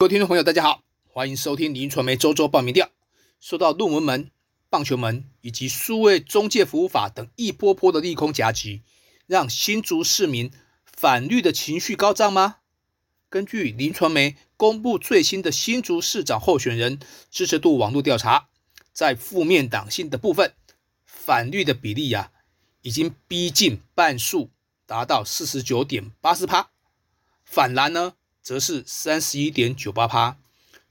各位听众朋友，大家好，欢迎收听林传媒周周报名调。受到论文门、棒球门以及数位中介服务法等一波波的利空夹击，让新竹市民反绿的情绪高涨吗？根据林传媒公布最新的新竹市长候选人支持度网络调查，在负面党性的部分，反绿的比例呀，已经逼近半数，达到四十九点八四趴。反蓝呢？则是三十一点九八趴，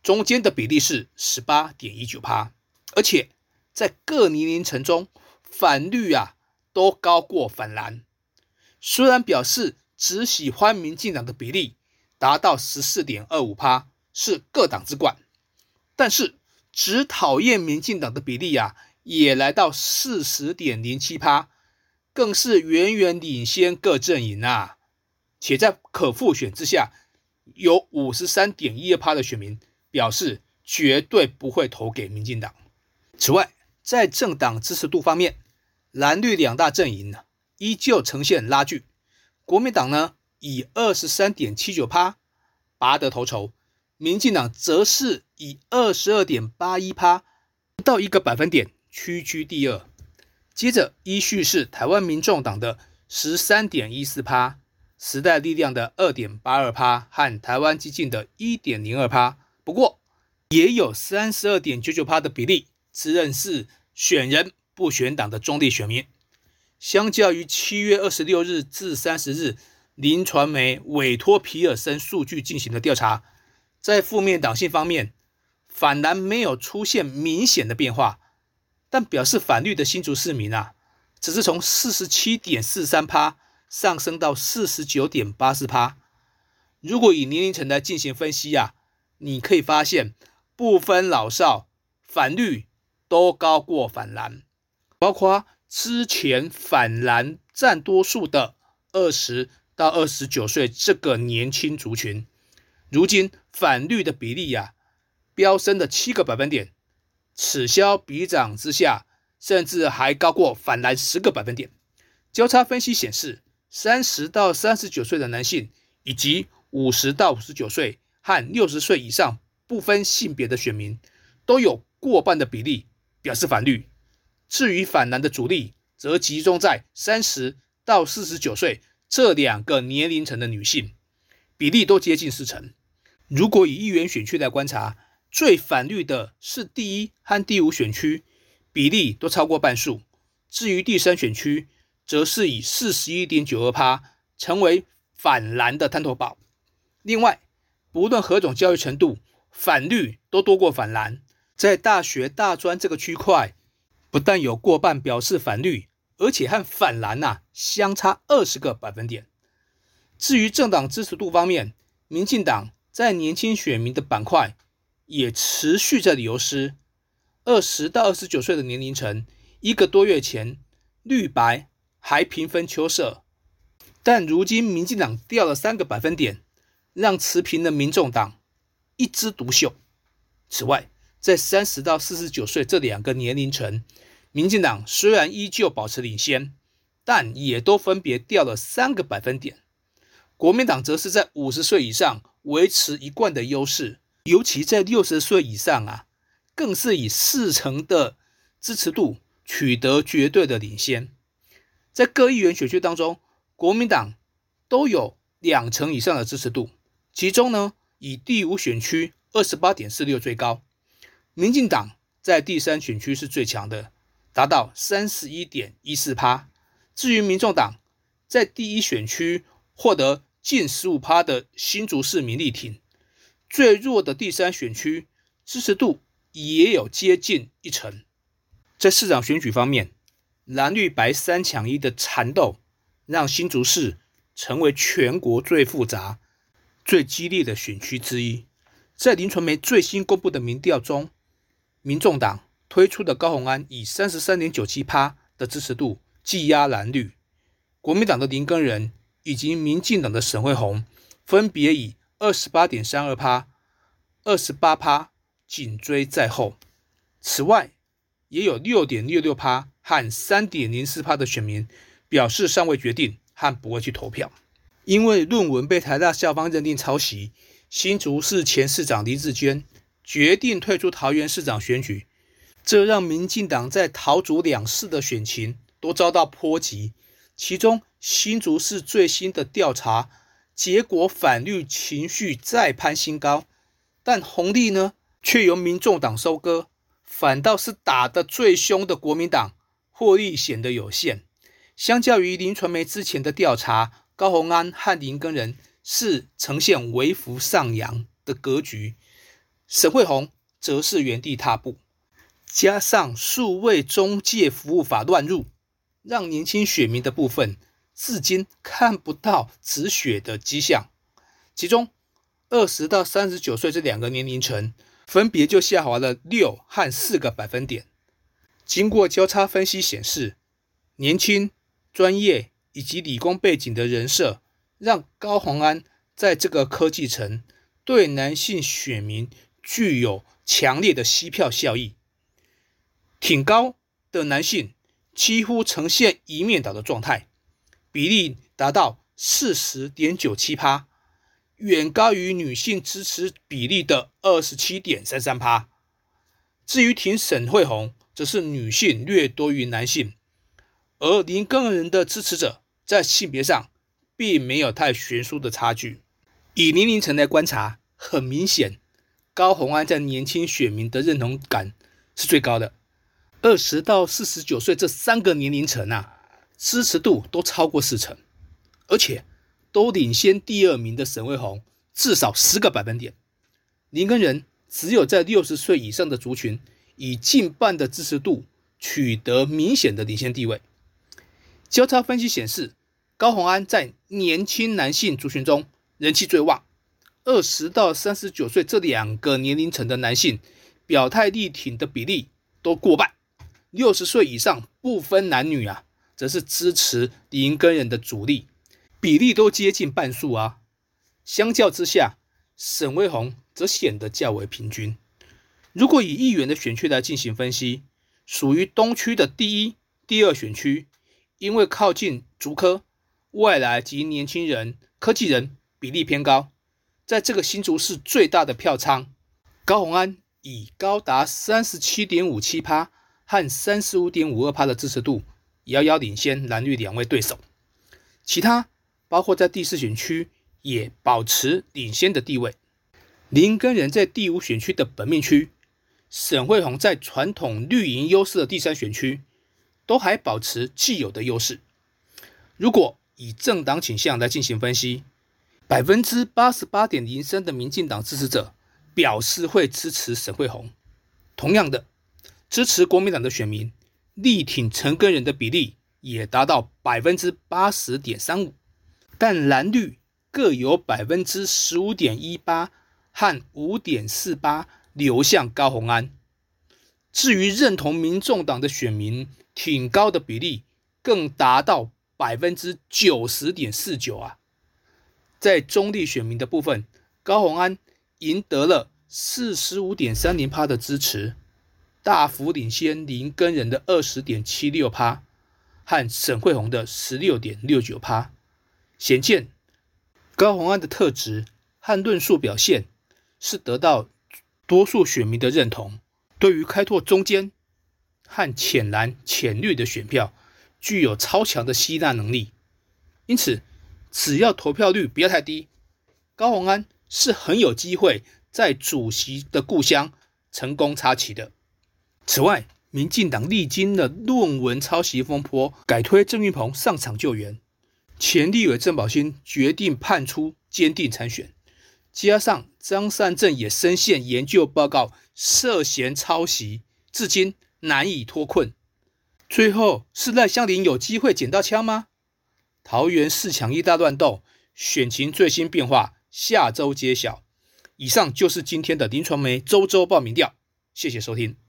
中间的比例是十八点一九趴，而且在各年龄层中，反绿啊都高过反蓝。虽然表示只喜欢民进党的比例达到十四点二五趴，是各党之冠，但是只讨厌民进党的比例啊也来到四十点零七趴，更是远远领先各阵营啊，且在可复选之下。有五十三点一二趴的选民表示绝对不会投给民进党。此外，在政党支持度方面，蓝绿两大阵营呢依旧呈现拉锯。国民党呢以二十三点七九趴拔得头筹，民进党则是以二十二点八一趴不到一个百分点屈居第二。接着依序是台湾民众党的十三点一四趴。时代力量的二点八二趴和台湾激进的一点零二趴，不过也有三十二点九九趴的比例自认是选人不选党的中立选民。相较于七月二十六日至三十日，林传媒委托皮尔森数据进行的调查，在负面党性方面，反蓝没有出现明显的变化，但表示反绿的新竹市民啊，只是从四十七点四三趴。上升到四十九点八四趴。如果以年龄层来进行分析啊，你可以发现不分老少，反绿都高过反蓝，包括之前反蓝占多数的二十到二十九岁这个年轻族群，如今反绿的比例呀飙升了七个百分点，此消彼长之下，甚至还高过反蓝十个百分点。交叉分析显示。三十到三十九岁的男性，以及五十到五十九岁和六十岁以上不分性别的选民，都有过半的比例表示反绿。至于反蓝的主力，则集中在三十到四十九岁这两个年龄层的女性，比例都接近四成。如果以议员选区来观察，最反绿的是第一和第五选区，比例都超过半数。至于第三选区，则是以四十一点九二趴成为反蓝的滩头堡。另外，不论何种教育程度，反绿都多过反蓝。在大学大专这个区块，不但有过半表示反绿，而且和反蓝呐相差二十个百分点。至于政党支持度方面，民进党在年轻选民的板块也持续在流失。二十到二十九岁的年龄层，一个多月前绿白。还平分秋色，但如今民进党掉了三个百分点，让持平的民众党一枝独秀。此外，在三十到四十九岁这两个年龄层，民进党虽然依旧保持领先，但也都分别掉了三个百分点。国民党则是在五十岁以上维持一贯的优势，尤其在六十岁以上啊，更是以四成的支持度取得绝对的领先。在各议员选区当中，国民党都有两成以上的支持度，其中呢，以第五选区二十八点四六最高，民进党在第三选区是最强的，达到三十一点一四趴。至于民众党在第一选区获得近十五趴的新竹市民力挺，最弱的第三选区支持度也有接近一成。在市长选举方面。蓝绿白三抢一的缠斗，让新竹市成为全国最复杂、最激烈的选区之一。在林传媒最新公布的民调中，民众党推出的高虹安以三十三点九七趴的支持度技压蓝绿，国民党的林根仁以及民进党的沈惠宏分别以二十八点三二趴、二十八趴紧追在后。此外，也有六点六六趴。和三点零四趴的选民表示尚未决定和不会去投票，因为论文被台大校方认定抄袭，新竹市前市长黎志娟决定退出桃园市长选举，这让民进党在桃竹两市的选情都遭到波及。其中，新竹市最新的调查结果反绿情绪再攀新高，但红利呢却由民众党收割，反倒是打得最凶的国民党获利显得有限。相较于林传媒之前的调查，高鸿安和林根仁。是呈现微幅上扬的格局，沈惠宏则是原地踏步，加上数位中介服务法乱入，让年轻选民的部分至今看不到止血的迹象。其中，二十到三十九岁这两个年龄层分别就下滑了六和四个百分点。经过交叉分析显示，年轻、专业以及理工背景的人设。让高鸿安在这个科技城对男性选民具有强烈的吸票效益，挺高的男性几乎呈现一面倒的状态，比例达到四十点九七趴，远高于女性支持比例的二十七点三三趴。至于挺沈惠红，则是女性略多于男性，而林根人的支持者在性别上。并没有太悬殊的差距。以年龄层来观察，很明显，高鸿安在年轻选民的认同感是最高的。二十到四十九岁这三个年龄层啊，支持度都超过四成，而且都领先第二名的沈卫红至少十个百分点。林根人只有在六十岁以上的族群，以近半的支持度取得明显的领先地位。交叉分析显示。高鸿安在年轻男性族群中人气最旺，二十到三十九岁这两个年龄层的男性表态力挺的比例都过半，六十岁以上不分男女啊，则是支持林根人的主力，比例都接近半数啊。相较之下，沈威宏则显得较为平均。如果以议员的选区来进行分析，属于东区的第一、第二选区，因为靠近竹科。外来及年轻人、科技人比例偏高，在这个新竹市最大的票仓，高鸿安以高达三十七点五七趴和三十五点五二趴的支持度，遥遥领先蓝绿两位对手。其他包括在第四选区也保持领先的地位。林根人在第五选区的本命区，沈惠宏在传统绿营优势的第三选区，都还保持既有的优势。如果以政党倾向来进行分析，百分之八十八点零三的民进党支持者表示会支持沈惠宏。同样的，支持国民党的选民力挺陈根仁的比例也达到百分之八十点三五，但蓝绿各有百分之十五点一八和五点四八流向高鸿安。至于认同民众党的选民，挺高的比例更达到。百分之九十点四九啊，在中立选民的部分，高鸿安赢得了四十五点三零趴的支持，大幅领先林根人的二十点七六趴和沈惠宏的十六点六九趴，显见高鸿安的特质和论述表现是得到多数选民的认同，对于开拓中间和浅蓝浅绿的选票。具有超强的吸纳能力，因此只要投票率不要太低，高鸿安是很有机会在主席的故乡成功插旗的。此外，民进党历经了论文抄袭风波，改推郑运鹏上场救援，前立委郑宝兴决定判出坚定参选，加上张善政也深陷研究报告涉嫌抄袭，至今难以脱困。最后是赖香林有机会捡到枪吗？桃园四强一大乱斗，选情最新变化，下周揭晓。以上就是今天的林传媒周周报名调，谢谢收听。